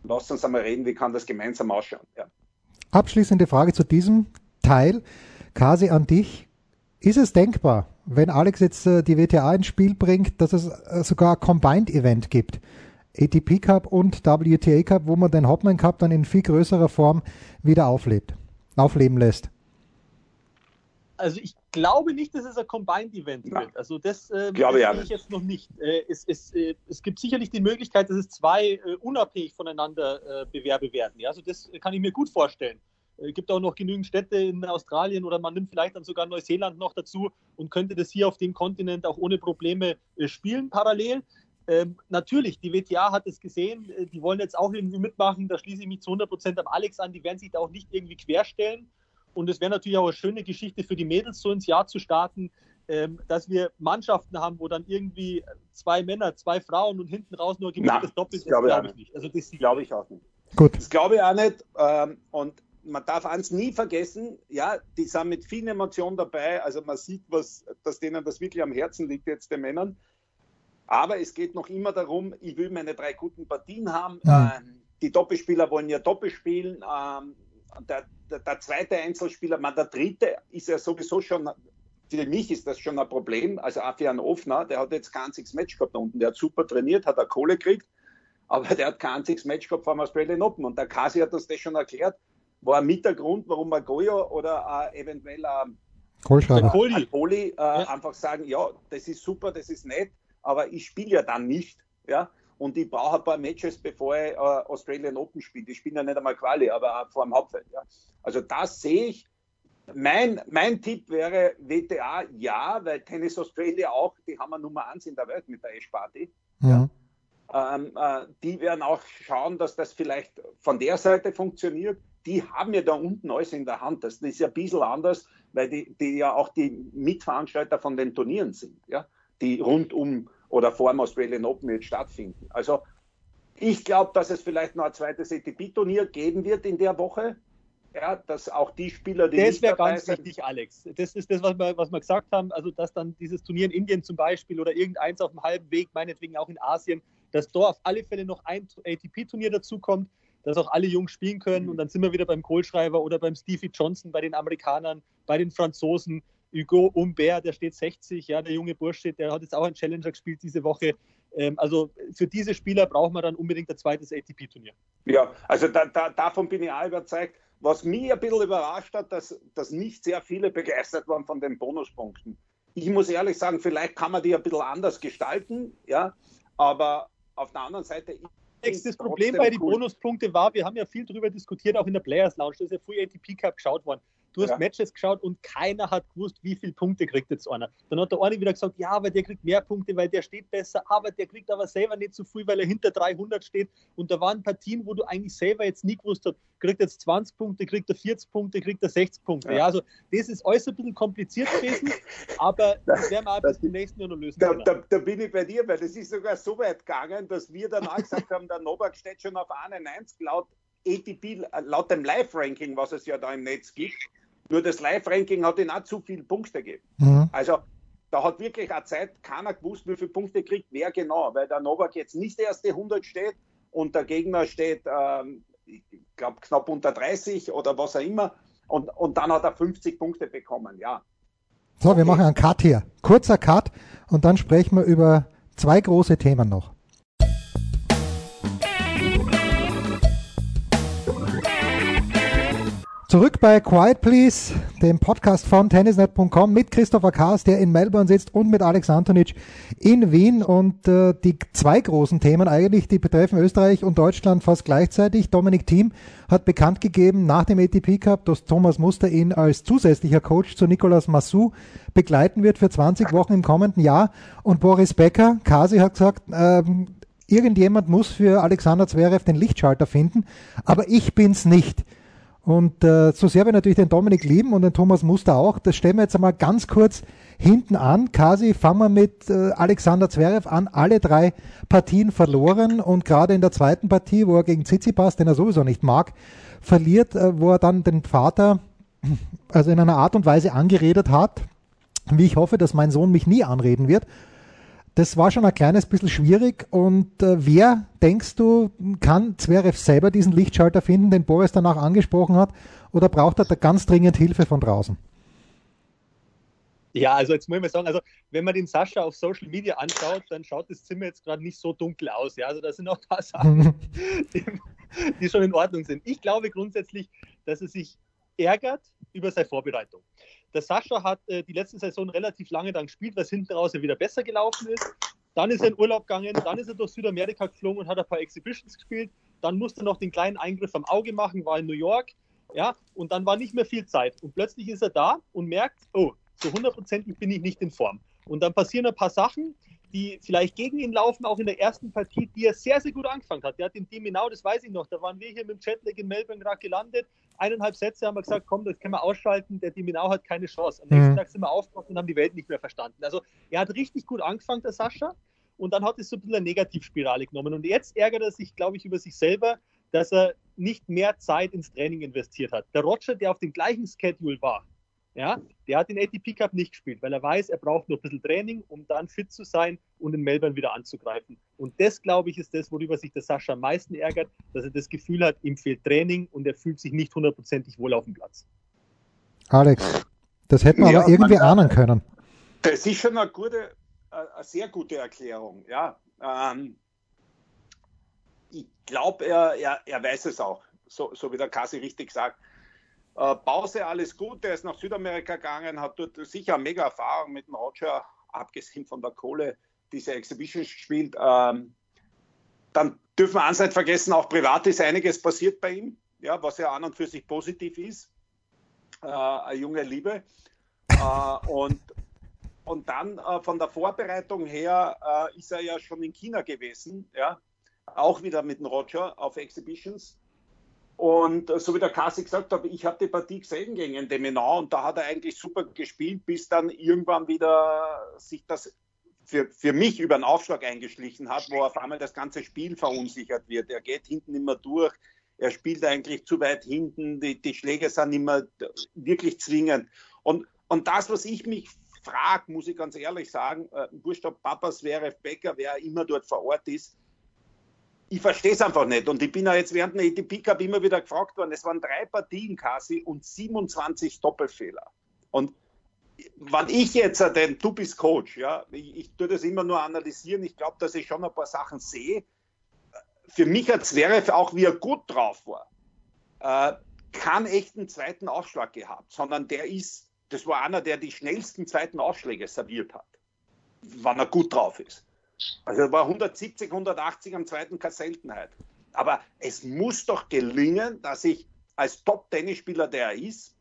lass uns einmal reden, wie kann das gemeinsam ausschauen. Ja. Abschließende Frage zu diesem Teil. Kasi an dich. Ist es denkbar, wenn Alex jetzt äh, die WTA ins Spiel bringt, dass es äh, sogar ein Combined Event gibt? ATP Cup und WTA Cup, wo man den Hopman Cup dann in viel größerer Form wieder auflebt, aufleben lässt? Also ich glaube nicht, dass es ein Combined Event ja. wird. Also das äh, glaube ich, ich jetzt noch nicht. Äh, es, es, äh, es, gibt sicherlich die Möglichkeit, dass es zwei äh, unabhängig voneinander äh, Bewerbe werden. Ja? Also das kann ich mir gut vorstellen. Es äh, gibt auch noch genügend Städte in Australien oder man nimmt vielleicht dann sogar Neuseeland noch dazu und könnte das hier auf dem Kontinent auch ohne Probleme spielen parallel. Ähm, natürlich, die WTA hat es gesehen, äh, die wollen jetzt auch irgendwie mitmachen, da schließe ich mich zu 100 Prozent am Alex an, die werden sich da auch nicht irgendwie querstellen. Und es wäre natürlich auch eine schöne Geschichte für die Mädels, so ins Jahr zu starten, ähm, dass wir Mannschaften haben, wo dann irgendwie zwei Männer, zwei Frauen und hinten raus nur gewinntes Doppel, das glaube glaub ich nicht. Also das glaube ich auch nicht. Gut. Das glaube ich auch nicht. Ähm, und man darf eins nie vergessen, ja, die sind mit vielen Emotionen dabei. Also man sieht, was, dass denen das wirklich am Herzen liegt, jetzt den Männern. Aber es geht noch immer darum, ich will meine drei guten Partien haben. Ja. Ähm, die Doppelspieler wollen ja Doppel spielen. Ähm, der, der, der, zweite Einzelspieler, man, der dritte ist ja sowieso schon, für mich ist das schon ein Problem. Also auch für einen Offner, der hat jetzt kein einziges Match gehabt da unten. Der hat super trainiert, hat er Kohle gekriegt, aber der hat kein einziges Match gehabt vom Australian Open. Und der Kasi hat uns das schon erklärt. War mit der Grund, warum man Goyo oder äh, eventuell äh, Kohli, Kohli äh, ja. einfach sagen, ja, das ist super, das ist nett aber ich spiele ja dann nicht. Ja? Und ich brauche ein paar Matches, bevor ich äh, Australian Open spiele. Ich spiele ja nicht einmal Quali, aber auch vor dem Hauptfeld. Ja? Also das sehe ich. Mein, mein Tipp wäre WTA ja, weil Tennis Australia auch, die haben wir Nummer eins in der Welt mit der Ash-Party. Ja. Ähm, äh, die werden auch schauen, dass das vielleicht von der Seite funktioniert. Die haben ja da unten alles in der Hand. Das ist ja ein bisschen anders, weil die, die ja auch die Mitveranstalter von den Turnieren sind. Ja? die rund um oder vor dem Australian Open jetzt stattfinden. Also ich glaube, dass es vielleicht noch ein zweites ATP-Turnier geben wird in der Woche. Ja, dass auch die Spieler, die. Das wäre ganz sind, wichtig, Alex. Das ist das, was wir, was wir gesagt haben. Also, dass dann dieses Turnier in Indien zum Beispiel oder irgendeins auf dem halben Weg, meinetwegen auch in Asien, dass da auf alle Fälle noch ein ATP-Turnier dazukommt, dass auch alle Jungs spielen können. Mhm. Und dann sind wir wieder beim Kohlschreiber oder beim Stevie Johnson, bei den Amerikanern, bei den Franzosen. Hugo Humbert, der steht 60, ja, der junge Bursche, der hat jetzt auch einen Challenger gespielt diese Woche. Ähm, also für diese Spieler braucht man dann unbedingt ein zweites ATP-Turnier. Ja, also da, da, davon bin ich auch überzeugt. Was mich ein bisschen überrascht hat, dass, dass nicht sehr viele begeistert waren von den Bonuspunkten. Ich muss ehrlich sagen, vielleicht kann man die ein bisschen anders gestalten, ja, aber auf der anderen Seite, das Problem bei den cool. Bonuspunkten war, wir haben ja viel darüber diskutiert, auch in der Players Lounge, da ist ja früher ATP Cup geschaut worden. Du hast ja. Matches geschaut und keiner hat gewusst, wie viele Punkte kriegt jetzt einer. Dann hat der eine wieder gesagt, ja, aber der kriegt mehr Punkte, weil der steht besser, aber der kriegt aber selber nicht so viel, weil er hinter 300 steht. Und da waren Partien, wo du eigentlich selber jetzt nie gewusst hast, kriegt jetzt 20 Punkte, kriegt er 40 Punkte, kriegt er 60 Punkte. Ja, ja also das ist alles ein bisschen kompliziert gewesen, aber das werden wir auch bis zum nächsten Jahr noch lösen. Da, da, da, bin ich bei dir, weil das ist sogar so weit gegangen, dass wir dann auch gesagt haben, der Novak steht schon auf 91 laut ATP, laut dem Live-Ranking, was es ja da im Netz gibt. Nur das Live-Ranking hat ihn auch zu viele Punkte gegeben. Mhm. Also da hat wirklich eine Zeit keiner gewusst, wie viele Punkte kriegt wer genau, weil der Novak jetzt nicht der erste 100 steht und der Gegner steht, ähm, ich glaube, knapp unter 30 oder was auch immer. Und, und dann hat er 50 Punkte bekommen, ja. So, okay. wir machen einen Cut hier. Kurzer Cut und dann sprechen wir über zwei große Themen noch. Zurück bei Quiet Please, dem Podcast von tennisnet.com mit Christopher Kaas, der in Melbourne sitzt und mit Alex Antonic in Wien. Und äh, die zwei großen Themen eigentlich, die betreffen Österreich und Deutschland fast gleichzeitig. Dominik Thiem hat bekannt gegeben nach dem ATP Cup, dass Thomas Muster ihn als zusätzlicher Coach zu Nicolas Massou begleiten wird für 20 Wochen im kommenden Jahr. Und Boris Becker, Kasi hat gesagt, ähm, irgendjemand muss für Alexander Zverev den Lichtschalter finden, aber ich bin's nicht. Und äh, so sehr wir natürlich den Dominik lieben und den Thomas Muster auch, das stellen wir jetzt einmal ganz kurz hinten an. Kasi, fangen wir mit äh, Alexander Zverev an. Alle drei Partien verloren und gerade in der zweiten Partie, wo er gegen Tsitsipas, den er sowieso nicht mag, verliert, äh, wo er dann den Vater also in einer Art und Weise angeredet hat, wie ich hoffe, dass mein Sohn mich nie anreden wird das war schon ein kleines bisschen schwierig. Und äh, wer, denkst du, kann Zverev selber diesen Lichtschalter finden, den Boris danach angesprochen hat? Oder braucht er da ganz dringend Hilfe von draußen? Ja, also jetzt muss ich mal sagen, also wenn man den Sascha auf Social Media anschaut, dann schaut das Zimmer jetzt gerade nicht so dunkel aus. Ja, also da sind auch ein paar Sachen, die, die schon in Ordnung sind. Ich glaube grundsätzlich, dass er sich ärgert über seine Vorbereitung. Der Sascha hat äh, die letzte Saison relativ lange dann gespielt, was hinten raus ja wieder besser gelaufen ist. Dann ist er in Urlaub gegangen, dann ist er durch Südamerika geflogen und hat ein paar Exhibitions gespielt. Dann musste er noch den kleinen Eingriff am Auge machen, war in New York. Ja, und dann war nicht mehr viel Zeit. Und plötzlich ist er da und merkt, oh, so hundertprozentig bin ich nicht in Form. Und dann passieren ein paar Sachen, die vielleicht gegen ihn laufen, auch in der ersten Partie, die er sehr, sehr gut angefangen hat. Der hat den Diminau, das weiß ich noch, da waren wir hier mit dem Jetlag in Melbourne gerade gelandet. Eineinhalb Sätze haben wir gesagt, komm, das können wir ausschalten, der Diminau hat keine Chance. Am nächsten mhm. Tag sind wir aufgewacht und haben die Welt nicht mehr verstanden. Also er hat richtig gut angefangen, der Sascha, und dann hat es so ein bisschen eine Negativspirale genommen. Und jetzt ärgert er sich, glaube ich, über sich selber, dass er nicht mehr Zeit ins Training investiert hat. Der Roger, der auf dem gleichen Schedule war, ja, der hat den ATP Cup nicht gespielt, weil er weiß, er braucht nur ein bisschen Training, um dann fit zu sein und in Melbourne wieder anzugreifen. Und das, glaube ich, ist das, worüber sich der Sascha am meisten ärgert, dass er das Gefühl hat, ihm fehlt Training und er fühlt sich nicht hundertprozentig wohl auf dem Platz. Alex, das hätten wir ja, aber irgendwie ahnen können. Das ist schon eine gute, eine sehr gute Erklärung, ja. Ähm, ich glaube, er, er, er weiß es auch, so, so wie der Kasi richtig sagt. Äh, Pause, alles gut. Er ist nach Südamerika gegangen, hat dort sicher mega Erfahrung mit dem Roger, abgesehen von der Kohle, diese Exhibitions gespielt. Ähm, dann dürfen wir eins nicht vergessen, auch privat ist einiges passiert bei ihm, ja, was ja an und für sich positiv ist. Äh, eine junge Liebe. Äh, und, und dann äh, von der Vorbereitung her äh, ist er ja schon in China gewesen, ja, auch wieder mit dem Roger auf Exhibitions. Und so wie der Kassi gesagt hat, ich habe die Partie gesehen gegen den Menau und da hat er eigentlich super gespielt, bis dann irgendwann wieder sich das für, für mich über einen Aufschlag eingeschlichen hat, wo auf einmal das ganze Spiel verunsichert wird. Er geht hinten immer durch, er spielt eigentlich zu weit hinten, die, die Schläge sind immer wirklich zwingend. Und, und das, was ich mich frage, muss ich ganz ehrlich sagen, äh, wurscht ob Papas wäre Becker, wer immer dort vor Ort ist, ich verstehe es einfach nicht. Und ich bin ja jetzt während der ATP Cup immer wieder gefragt worden, es waren drei Partien quasi und 27 Doppelfehler. Und wenn ich jetzt, äh, denn du bist Coach, ja, ich, ich tue das immer nur analysieren, ich glaube, dass ich schon ein paar Sachen sehe. Für mich hat Zverev auch, wie er gut drauf war, äh, keinen echten zweiten Ausschlag gehabt, sondern der ist, das war einer, der die schnellsten zweiten Ausschläge serviert hat, wann er gut drauf ist. Also war 170, 180 am zweiten keine Seltenheit. Aber es muss doch gelingen, dass ich als Top-Tennisspieler, der er ist,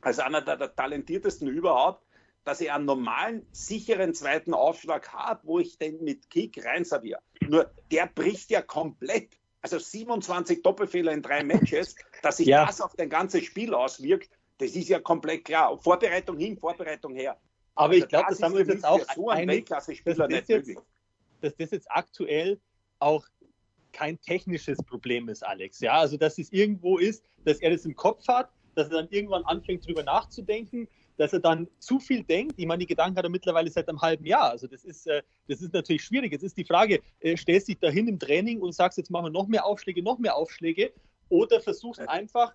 als einer der, der talentiertesten überhaupt, dass ich einen normalen, sicheren zweiten Aufschlag habe, wo ich den mit Kick reinserviere. Nur der bricht ja komplett. Also 27 Doppelfehler in drei Matches, dass sich Ja. das auf dein ganzes Spiel auswirkt, das ist ja komplett klar. Vorbereitung hin, Vorbereitung her. Aber Also ich glaube, das, ist haben wir uns jetzt auch so einen einig, das nicht jetzt- möglich. Dass das jetzt aktuell auch kein technisches Problem ist, Alex. Ja, also dass es irgendwo ist, dass er das im Kopf hat, dass er dann irgendwann anfängt, drüber nachzudenken, dass er dann zu viel denkt. Ich meine, die Gedanken hat er mittlerweile seit einem halben Jahr. Also das ist, äh, das ist natürlich schwierig. Jetzt ist die Frage, äh, stellst dich dahin im Training und sagst, jetzt machen wir noch mehr Aufschläge, noch mehr Aufschläge, oder versuchst einfach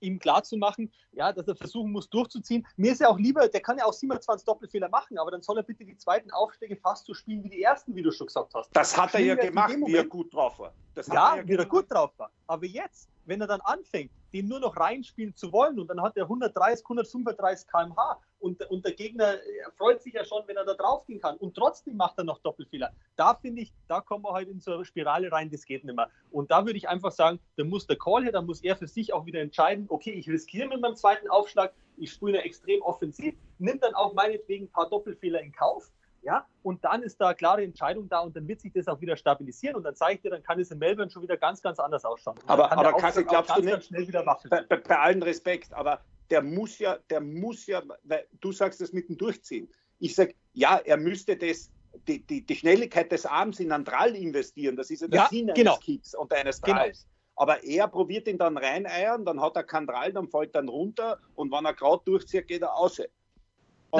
ihm klarzumachen, ja, dass er versuchen muss, durchzuziehen. Mir ist ja auch lieber, der kann ja auch 27 Doppelfehler machen, aber dann soll er bitte die zweiten Aufschläge fast so spielen wie die ersten, wie du schon gesagt hast. Das hat er ja gemacht, wie er gut drauf war. Das Ja, er wie er gut drauf war. Aber jetzt, wenn er dann anfängt, den nur noch reinspielen zu wollen und dann hat er 130, 135 km/h und, und der Gegner äh, freut sich ja schon, wenn er da drauf gehen kann und trotzdem macht er noch Doppelfehler. Da finde ich, da kommen wir halt in so eine Spirale rein, das geht nicht mehr. Und da würde ich einfach sagen, da muss der Call her, da muss er für sich auch wieder entscheiden, okay, ich riskiere mit meinem zweiten Aufschlag, ich spiele extrem offensiv, nimm dann auch meinetwegen ein paar Doppelfehler in Kauf, ja, und dann ist da eine klare Entscheidung da und dann wird sich das auch wieder stabilisieren und dann zeige ich dir, dann kann es in Melbourne schon wieder ganz, ganz anders ausschauen. Aber- kann aber Kassi, glaubst du nicht- ganz schnell wieder bei, bei, bei allen Respekt, aber der muss ja, der muss ja, weil du sagst das mit dem Durchziehen. Ich sag, ja, er müsste das, die, die, die Schnelligkeit des Arms in einen Drall investieren. Das ist ja der Ja, Sinn genau. eines Kicks und eines Genau. Dralls. Aber er probiert ihn dann reineiern, dann hat er keinen Drall, dann fällt dann runter und wenn er gerade durchzieht, geht er aus. Und,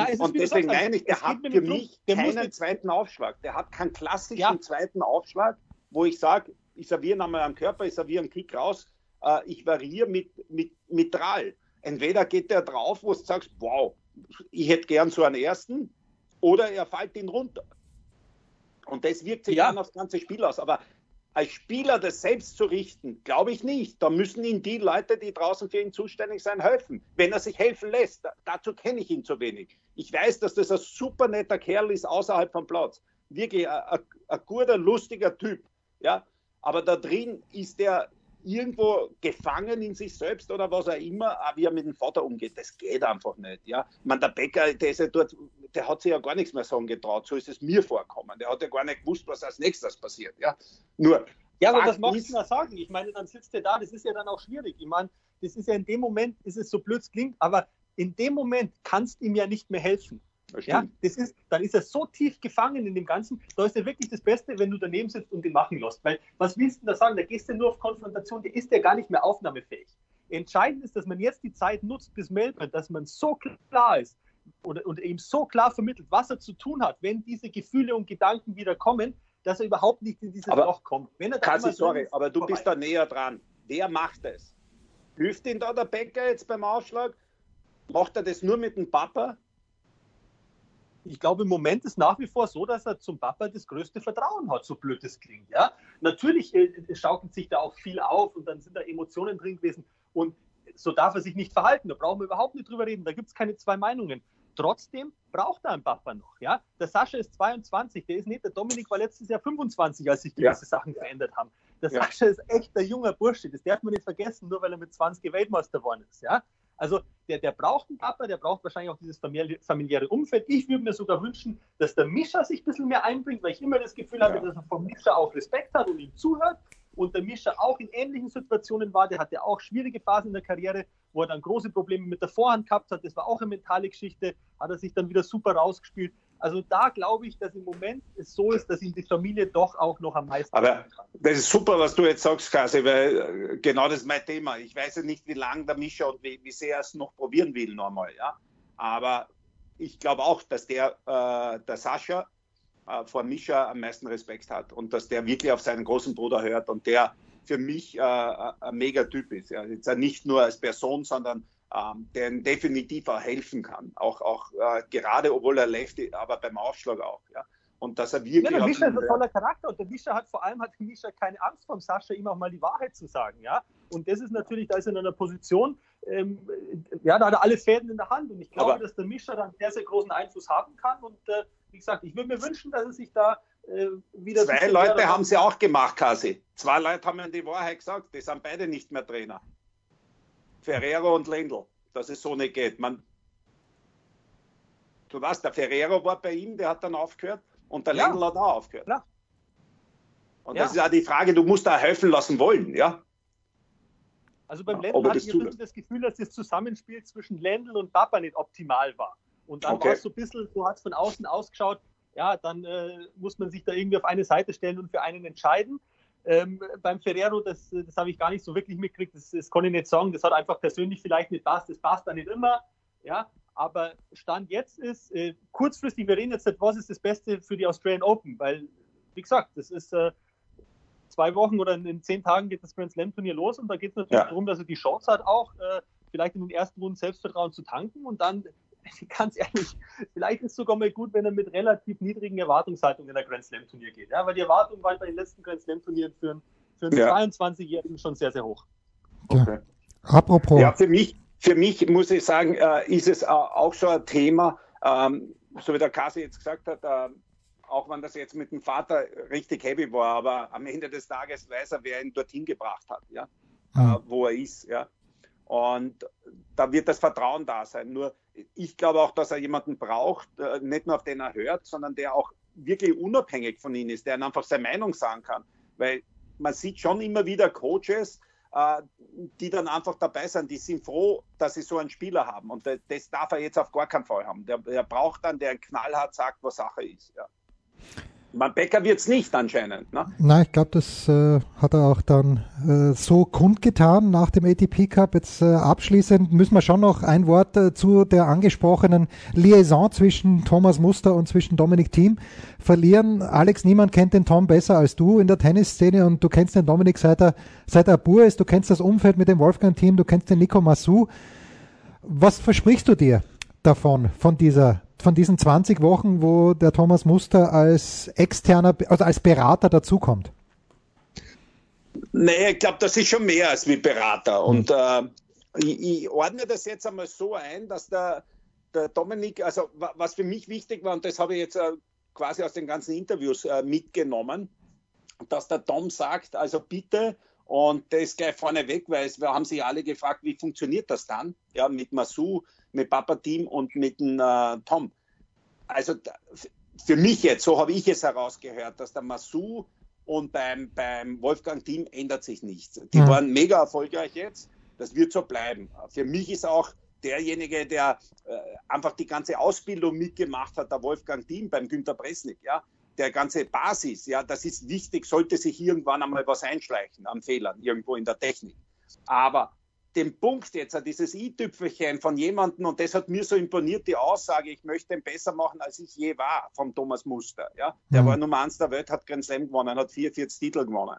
Nein, und deswegen sagst, meine ich, der hat für mich der muss keinen zweiten Aufschlag. Der hat keinen klassischen Ja. zweiten Aufschlag, wo ich sage, ich serviere einmal am Körper, ich serviere einen Kick raus, äh, ich variiere mit, mit, mit Drall. Entweder geht der drauf, wo du sagst, wow, ich hätte gern so einen ersten, oder er fällt ihn runter. Und das wirkt sich Ja. dann aufs ganze Spiel aus. Aber als Spieler das selbst zu richten, glaube ich nicht. Da müssen ihm die Leute, die draußen für ihn zuständig sind, helfen. Wenn er sich helfen lässt, da, dazu kenne ich ihn zu wenig. Ich weiß, dass das ein super netter Kerl ist außerhalb vom Platz. Wirklich ein, ein, ein guter, lustiger Typ. Ja? Aber da drin ist er irgendwo gefangen in sich selbst oder was auch immer, auch wie er mit dem Vater umgeht. Das geht einfach nicht. Ja? Ich meine, der Bäcker, der, ist ja dort, der hat sich ja gar nichts mehr sagen getraut. So ist es mir vorkommen. Der hat ja gar nicht gewusst, was als nächstes passiert. Ja? Nur, Ja, aber magst ist- du da sagen? Ich meine, dann sitzt er da, das ist ja dann auch schwierig. Ich meine, das ist ja in dem Moment, ist es so blöd es klingt, aber in dem Moment kannst du ihm ja nicht mehr helfen. Das Ja, das ist, dann ist er so tief gefangen in dem Ganzen, da ist er wirklich das Beste, wenn du daneben sitzt und ihn machen lässt. Weil, was willst du denn da sagen? Da gehst du nur auf Konfrontation, der ist ja gar nicht mehr aufnahmefähig. Entscheidend ist, dass man jetzt die Zeit nutzt bis Melbourne, dass man so klar ist oder, und ihm so klar vermittelt, was er zu tun hat, wenn diese Gefühle und Gedanken wieder kommen, dass er überhaupt nicht in dieses Aber- Loch kommt. Wenn er Kasi, sorry, ist, aber du vorbei. bist da näher dran. Wer macht das? Hilft ihm da der Bäcker jetzt beim Aufschlag? Macht er das nur mit dem Papa? Ich glaube, im Moment ist nach wie vor so, dass er zum Papa das größte Vertrauen hat, so blöd es klingt. Ja? Natürlich äh, schaukelt sich da auch viel auf und dann sind da Emotionen drin gewesen. Und so darf er sich nicht verhalten. Da brauchen wir überhaupt nicht drüber reden. Da gibt es keine zwei Meinungen. Trotzdem braucht er einen Papa noch. Ja? Der Sascha ist 22, der ist nicht. Der Dominik war letztes Jahr 25, als sich gewisse Ja. Sachen verändert haben. Der Ja. Sascha ist echt ein junger Bursche. Das darf man nicht vergessen, nur weil er mit 20 Weltmeister geworden ist. Ja? Also der, der braucht einen Papa, der braucht wahrscheinlich auch dieses famili- familiäre Umfeld. Ich würde mir sogar wünschen, dass der Mischa sich ein bisschen mehr einbringt, weil ich immer das Gefühl habe, Ja. dass er vom Mischa auch Respekt hat und ihm zuhört. Und der Mischa auch in ähnlichen Situationen war. Der hatte auch schwierige Phasen in der Karriere, wo er dann große Probleme mit der Vorhand gehabt hat. Das war auch eine mentale Geschichte. Hat er sich dann wieder super rausgespielt. Also da glaube ich, dass im Moment es so ist, dass ihm die Familie doch auch noch am meisten Aber das ist super, was du jetzt sagst, Kasi, weil äh, genau das ist mein Thema. Ich weiß ja nicht, wie lange der Mischa und wie, wie sehr er es noch probieren will nochmal. Ja? Aber ich glaube auch, dass der, äh, der Sascha äh, vor Mischa am meisten Respekt hat und dass der wirklich auf seinen großen Bruder hört und der für mich äh, ein Megatyp ist. Ja. Jetzt nicht nur als Person, sondern ähm, der ihm definitiv auch helfen kann. Auch, auch äh, gerade, obwohl er Lefty, aber beim Aufschlag auch. Ja. Und dass er wirklich. Ja, der Mischa ist ein toller Charakter und der Mischa hat vor allem hat Mischa keine Angst vom Sascha, ihm auch mal die Wahrheit zu sagen, ja. Und das ist natürlich, da ist er in einer Position, ähm, ja, da hat er alle Fäden in der Hand und ich glaube, Aber- dass der Mischer dann sehr, sehr großen Einfluss haben kann und äh, wie gesagt, ich würde mir wünschen, dass er sich da äh, wieder... Zwei Leute haben sie auch gemacht, Kasi. Zwei Leute haben die Wahrheit gesagt. Die sind beide nicht mehr Trainer. Ferrero und Lendl, dass es so nicht geht. Man, du weißt, der Ferrero war bei ihm, der hat dann aufgehört und der Ja. Lendl hat auch aufgehört. Klar. Und Ja. das ist auch die Frage, du musst da helfen lassen wollen, ja? Also beim Ja, Lendl hatte ich ein bisschen das Gefühl, dass das Zusammenspiel zwischen Lendl und Papa nicht optimal war. Und dann Okay. war es so ein bisschen, so hat es von außen ausgeschaut, ja, dann äh, muss man sich da irgendwie auf eine Seite stellen und für einen entscheiden. Ähm, beim Ferrero, das, das habe ich gar nicht so wirklich mitgekriegt, das, das konnte ich nicht sagen, das hat einfach persönlich vielleicht nicht passt, das passt da nicht immer, ja, aber Stand jetzt ist, äh, kurzfristig, wir reden jetzt was ist das Beste für die Australian Open, weil, wie gesagt, das ist äh, zwei Wochen oder in zehn Tagen geht das Grand Slam Turnier los und da geht es natürlich Ja. darum, dass er die Chance hat, auch äh, vielleicht in den ersten Runden Selbstvertrauen zu tanken und dann, ganz ehrlich, vielleicht ist es sogar mal gut, wenn er mit relativ niedrigen Erwartungshaltungen in der Grand Slam Turnier geht. Ja, weil die Erwartungen waren bei den letzten Grand Slam Turnieren für, einen- für einen Ja. 22-Jährigen schon sehr, sehr hoch. Okay. Apropos, Ja, für mich, für mich muss ich sagen, äh, ist es äh, auch so ein Thema, ähm, so wie der Kasi jetzt gesagt hat, äh, auch wenn das jetzt mit dem Vater richtig heavy war, aber am Ende des Tages weiß er, wer ihn dorthin gebracht hat, ja, Mhm. wo er ist, ja. Und da wird das Vertrauen da sein. Nur ich glaube auch, dass er jemanden braucht, äh, nicht nur auf den er hört, sondern der auch wirklich unabhängig von ihm ist, der einfach seine Meinung sagen kann. Weil man sieht schon immer wieder Coaches, äh, die dann einfach dabei sind, die sind froh, dass sie so einen Spieler haben. Und das- das darf er jetzt auf gar keinen Fall haben. Der, der braucht dann, der knallhart sagt, was Sache ist. Ja. Man Becker wird es nicht anscheinend. Ne? Nein, ich glaube, das äh, hat er auch dann äh, so kundgetan nach dem ATP Cup. Jetzt äh, abschließend müssen wir schon noch ein Wort äh, zu der angesprochenen Liaison zwischen Thomas Muster und zwischen Dominik Thiem verlieren. Alex, niemand kennt den Tom besser als du in der Tennisszene und du kennst den Dominik seit er, seit er Bur ist. Du kennst das Umfeld mit dem Wolfgang-Team, du kennst den Nico Massou. Was versprichst du dir davon, von dieser, von diesen 20 Wochen, wo der Thomas Muster als externer, also als Berater dazukommt? Nee, ich glaube, das ist schon mehr als wie Berater. Und äh, ich, ich ordne das jetzt einmal so ein, dass der, der Dominik, also wa- was für mich wichtig war, und das habe ich jetzt äh, quasi aus den ganzen Interviews äh, mitgenommen, dass der Tom sagt, also bitte, und das gleich vorne weg, weil es, wir haben sich alle gefragt, wie funktioniert das dann? Ja, mit Masu, mit Papa Team und mit dem äh, Tom. Also für mich jetzt, so habe ich es herausgehört, dass der Masu und beim, beim Wolfgang Team ändert sich nichts. Die Mhm. waren mega erfolgreich jetzt. Das wird so bleiben. Für mich ist auch derjenige, der äh, einfach die ganze Ausbildung mitgemacht hat, der Wolfgang Team beim Günter Bresnik, ja, der ganze Basis, ja, das ist wichtig, sollte sich irgendwann einmal was einschleichen an Fehlern irgendwo in der Technik. Aber den Punkt jetzt, dieses i-Tüpfelchen von jemandem, und das hat mir so imponiert, die Aussage, ich möchte ihn besser machen, als ich je war, vom Thomas Muster. Ja? Der Mhm. war Nummer eins der Welt, hat Grand Slam gewonnen, hat 44 Titel gewonnen.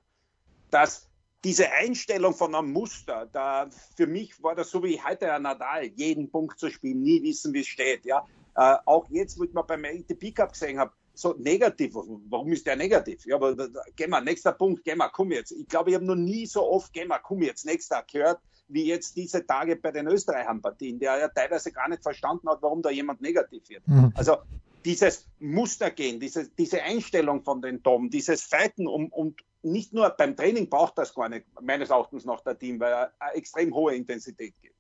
Dass diese Einstellung von einem Muster, da, für mich war das so wie heute ein Nadal, jeden Punkt zu spielen, nie wissen, wie es steht. Ja? Äh, auch jetzt, wo ich mal beim ATP Cup gesehen habe, so negativ. Warum ist der negativ? Ja, aber da- da- geh mal, nächster Punkt, geh mal, komm jetzt. Ich glaube, ich habe noch nie so oft, geh mal, komm jetzt, nächster gehört, wie jetzt diese Tage bei den Österreichern-Partien, der ja teilweise gar nicht verstanden hat, warum da jemand negativ wird. Mhm. Also dieses Mustergehen, diese, diese Einstellung von den Tom, dieses Fighten um, und nicht nur beim Training braucht das gar nicht, meines Erachtens noch der Team, weil er eine extrem hohe Intensität gibt.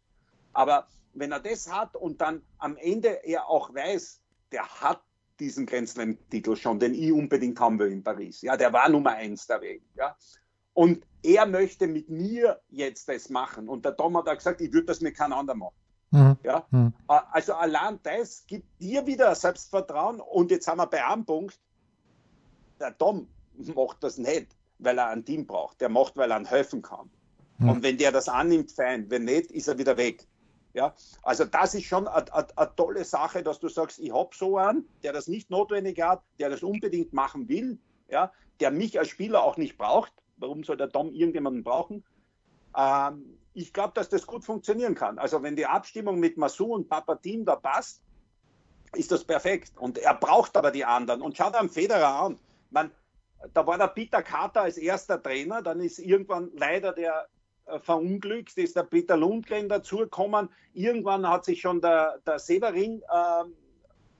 Aber wenn er das hat und dann am Ende er auch weiß, der hat diesen Grand Slam-Titel schon, den ich unbedingt haben will in Paris. Ja, der war Nummer eins der Welt. Ja. Und er möchte mit mir jetzt das machen. Und der Tom hat auch gesagt, ich würde das mit keinem anderen machen. Mhm. Ja? Mhm. Also allein das gibt dir wieder Selbstvertrauen. Und jetzt haben wir bei einem Punkt, der Tom macht das nicht, weil er ein Team braucht. Der macht, weil er ihm helfen kann. Mhm. Und wenn der das annimmt, fein. Wenn nicht, ist er wieder weg. Ja, also das ist schon eine tolle Sache, dass du sagst, ich habe so einen, der das nicht notwendig hat, der das unbedingt machen will, ja, der mich als Spieler auch nicht braucht. Warum soll der Tom irgendjemanden brauchen? Ähm, ich glaube, dass das gut funktionieren kann. Also wenn die Abstimmung mit Masu und Papa Team da passt, ist das perfekt. Und er braucht aber die anderen. Und schaut am Federer an. Man, da war der Peter Carter als erster Trainer, dann ist irgendwann leider der äh, verunglückt, ist der Peter Lundgren dazugekommen. Irgendwann hat sich schon der, der Severin, äh,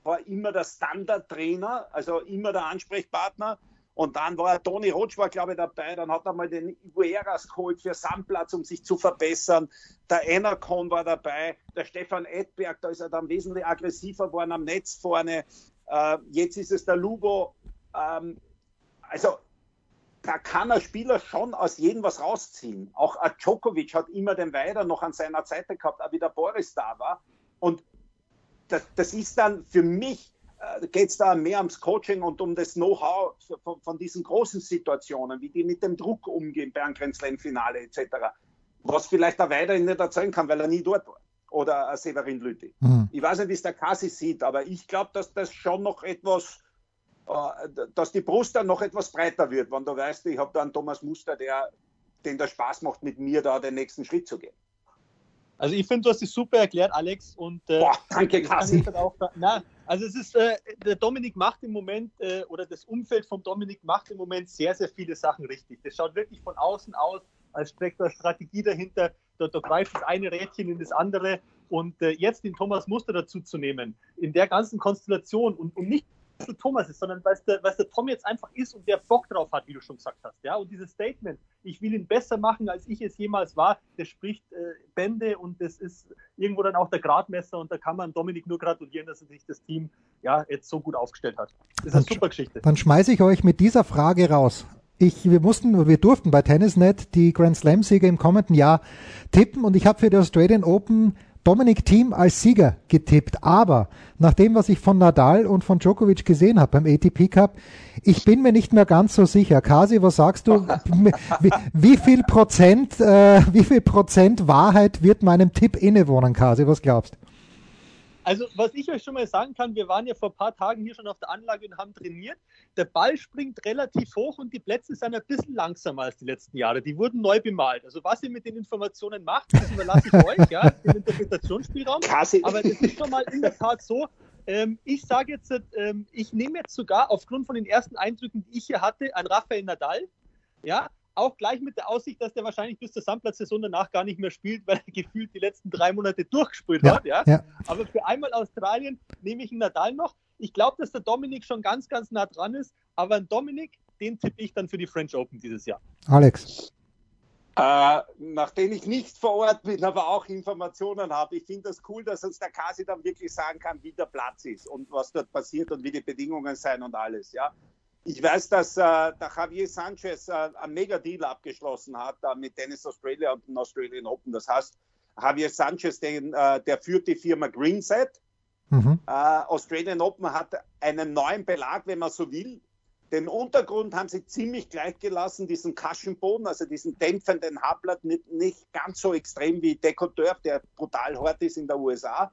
war immer der Standardtrainer, also immer der Ansprechpartner. Und dann war Toni Rotsch, war glaube ich dabei. Dann hat er mal den Igueras geholt für Sandplatz, um sich zu verbessern. Der Enercon war dabei. Der Stefan Edberg, da ist er dann wesentlich aggressiver geworden am Netz vorne. Äh, jetzt ist es der Lugo. Ähm, also da kann ein Spieler schon aus jedem was rausziehen. Auch Djokovic hat immer den Weider noch an seiner Seite gehabt, auch wie der Boris da war. Und das, das ist dann für mich, geht es da mehr ums Coaching und um das Know-how von, von, diesen großen Situationen, wie die mit dem Druck umgehen bei einem Grand Slam-Finale etc. Was vielleicht der Weider nicht erzählen kann, weil er nie dort war. Oder Severin Lüthi. Mhm. Ich weiß nicht, wie es der Kasi sieht, aber ich glaube, dass das schon noch etwas äh, dass die Brust dann noch etwas breiter wird, wenn du weißt, ich habe da einen Thomas Muster, der, den der Spaß macht, mit mir da den nächsten Schritt zu gehen. Also ich finde, du hast es super erklärt, Alex. Und, äh, Boah, danke, Kassi. Na, also es ist, äh, der Dominik macht im Moment, äh, oder das Umfeld von Dominik macht im Moment sehr, sehr viele Sachen richtig. Das schaut wirklich von außen aus, als steckt da Strategie dahinter. Da, da greift das eine Rädchen in das andere. Und äh, jetzt den Thomas Muster dazu zu nehmen, in der ganzen Konstellation und, und nicht Axel Thomas ist, sondern weil der, der Tom jetzt einfach ist und der Bock drauf hat, wie du schon gesagt hast. Ja? Und dieses Statement, ich will ihn besser machen, als ich es jemals war, das spricht äh, Bände und das ist irgendwo dann auch der Gradmesser und da kann man Dominik nur gratulieren, dass er sich das Team ja jetzt so gut aufgestellt hat. Das ist dann, eine super Geschichte. Dann schmeiße ich euch mit dieser Frage raus. Ich, wir mussten, wir durften bei Tennisnet die Grand Slam-Sieger im kommenden Jahr tippen und ich habe für die Australian Open Dominik Thiem als Sieger getippt. Aber nach dem, was ich von Nadal und von Djokovic gesehen habe beim ATP Cup, ich bin mir nicht mehr ganz so sicher. Kasi, was sagst du? wie, wie, viel Prozent, äh, wie viel Prozent Wahrheit wird meinem Tipp innewohnen, Kasi? Was glaubst? Also, was ich euch schon mal sagen kann, wir waren ja vor ein paar Tagen hier schon auf der Anlage und haben trainiert. Der Ball springt relativ hoch und die Plätze sind ein bisschen langsamer als die letzten Jahre. Die wurden neu bemalt. Also, was ihr mit den Informationen macht, das überlasse ich euch, ja, den Interpretationsspielraum. Aber das ist schon mal in der Tat so. Ähm, ich sage jetzt, ähm, ich nehme jetzt sogar aufgrund von den ersten Eindrücken, die ich hier hatte, an Rafael Nadal. Ja, auch gleich mit der Aussicht, dass der wahrscheinlich bis zur Sandplatzsaison danach gar nicht mehr spielt, weil er gefühlt die letzten drei Monate durchgespielt ja, hat. Ja? ja? Aber für einmal Australien nehme ich einen Nadal noch. Ich glaube, dass der Dominik schon ganz, ganz nah dran ist. Aber ein Dominik, den tippe ich dann für die French Open dieses Jahr. Alex. Äh, nachdem ich nicht vor Ort bin, aber auch Informationen habe, ich finde das cool, dass uns der Kasi dann wirklich sagen kann, wie der Platz ist und was dort passiert und wie die Bedingungen sein und alles. Ja, ich weiß, dass äh, der Javier Sanchez äh, einen Mega-Deal abgeschlossen hat äh, mit Tennis Australia und den Australian Open. Das heißt, Javier Sanchez, den, äh, der führt die Firma Greenset. Mhm. Äh, Australian Open hat einen neuen Belag, wenn man so will. Den Untergrund haben sie ziemlich gleich gelassen, diesen Kaschenboden, also diesen dämpfenden Haarblatt, nicht, nicht ganz so extrem wie Decoteur, der brutal hart ist in der USA.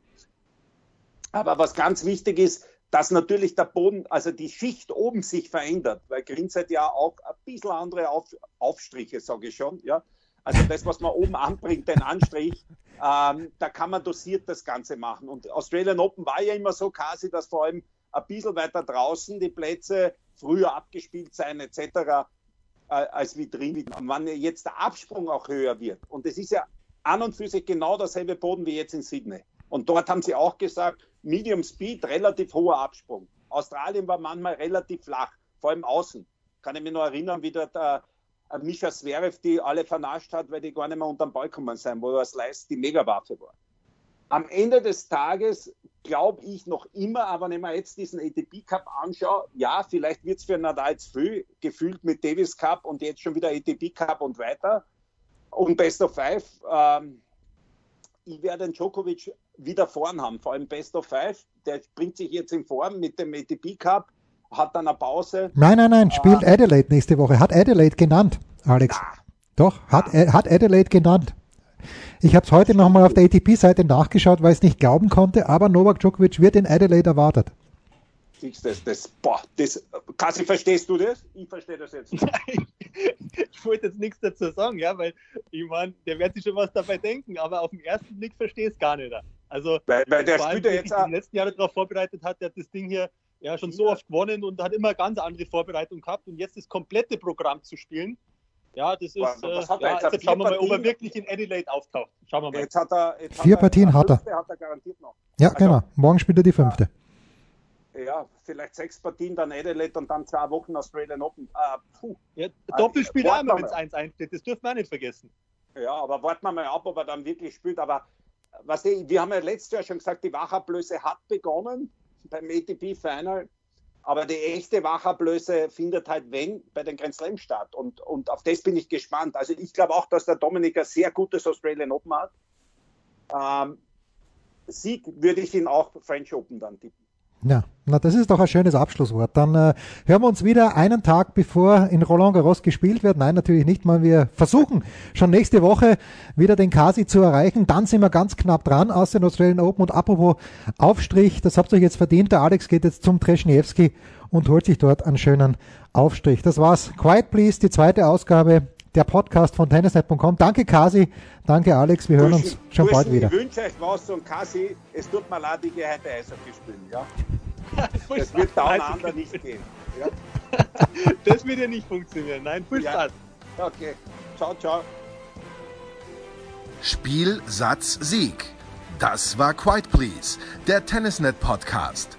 Aber was ganz wichtig ist, dass natürlich der Boden, also die Schicht oben sich verändert, weil Grinset ja auch ein bisschen andere Auf, Aufstriche, sage ich schon, ja. Also das, was man oben anbringt, den Anstrich, ähm, da kann man dosiert das Ganze machen. Und Australian Open war ja immer so quasi, dass vor allem ein bisschen weiter draußen die Plätze früher abgespielt sein etc. Äh, als wie drin. Wann jetzt der Absprung auch höher wird. Und das ist ja an und für sich genau derselbe Boden wie jetzt in Sydney. Und dort haben sie auch gesagt, Medium Speed, relativ hoher Absprung. Australien war manchmal relativ flach, vor allem außen. Kann ich mich noch erinnern, wie der, der Mischa Zverev die alle vernascht hat, weil die gar nicht mehr unter den Ball gekommen sind, wo er Slice die Megawaffe war. Am Ende des Tages glaube ich noch immer, aber wenn man jetzt diesen ATP Cup anschaut, ja, vielleicht wird es für Nadal zu viel, gefühlt mit Davis Cup und jetzt schon wieder ATP Cup und weiter. Und Best of Five, ähm, ich werde den Djokovic wieder vorn haben, vor allem Best of Five. Der bringt sich jetzt in Form mit dem ATP Cup, hat dann eine Pause. Nein, nein, nein, spielt äh, Adelaide nächste Woche. Hat Adelaide genannt, Alex. Ja. Doch, hat, ja. hat Adelaide genannt. Ich habe es heute nochmal auf der ATP-Seite nachgeschaut, weil ich es nicht glauben konnte, aber Novak Djokovic wird in Adelaide erwartet. Siehst das, das, boah, das, Kassi, verstehst du das? Ich verstehe das jetzt nicht. ich wollte jetzt nichts dazu sagen, ja, weil ich meine, der wird sich schon was dabei denken, aber auf den ersten Blick verstehe ich es gar nicht. Also, weil, weil der spielt ja jetzt auch. die letzten Jahre darauf vorbereitet hat, der hat das Ding hier ja schon so oft gewonnen und hat immer ganz andere Vorbereitung gehabt und jetzt das komplette Programm zu spielen, Ja, das ist. Was- Äh, was hat er ja, jetzt? schauen wir mal, ob er wirklich in Adelaide auftaucht. Schauen wir mal. Jetzt hat er, jetzt Vier hat Partien er, hat er. fünfte hat er garantiert noch. Ja, Also- genau. Morgen spielt er die fünfte. Ja, vielleicht sechs Partien, dann Adelaide und dann zwei Wochen Australian Open. Äh, puh. Ja, Doppelspiel auch immer, wir wenn es. 1 einsteht. Das dürfen wir auch nicht vergessen. Ja, aber warten wir mal ab, ob er dann wirklich spielt. Aber was die, wir haben ja letztes Jahr schon gesagt, die Wachablöse hat begonnen beim ATP Final. Aber die echte Wachablöse findet halt, wenn, bei den Grand Slam statt. Und, und auf das bin ich gespannt. Also ich glaube auch, dass der Dominik ein sehr gutes Australian Open hat. Ähm, Sieg würde ich ihn auch French Open dann tippen. Ja, na das ist doch ein schönes Abschlusswort. Dann äh, hören wir uns wieder einen Tag bevor in Roland Garros gespielt wird. Nein, natürlich nicht mal. Wir versuchen schon nächste Woche wieder den Kasi zu erreichen. Dann sind wir ganz knapp dran aus den Australian Open. Und apropos Aufstrich, das habt ihr euch jetzt verdient. Der Alex geht jetzt zum Treschniewski und holt sich dort einen schönen Aufstrich. Das war's. Quiet Please, die zweite Ausgabe der Podcast von tennisnet.com. Danke Kasi, danke Alex. Wir hören uns Burschen, schon bald wieder. Ich wünsche euch was und Kasi, es tut mir leid, ich gehe heute Eishockey spielen. Ja? Das wird under nicht gehen. Ja? Das wird ja nicht funktionieren. Nein, viel Ja. Spaß. Okay, ciao, ciao. Spiel, Satz, Sieg. Das war Quiet Please, der Tennisnet Podcast.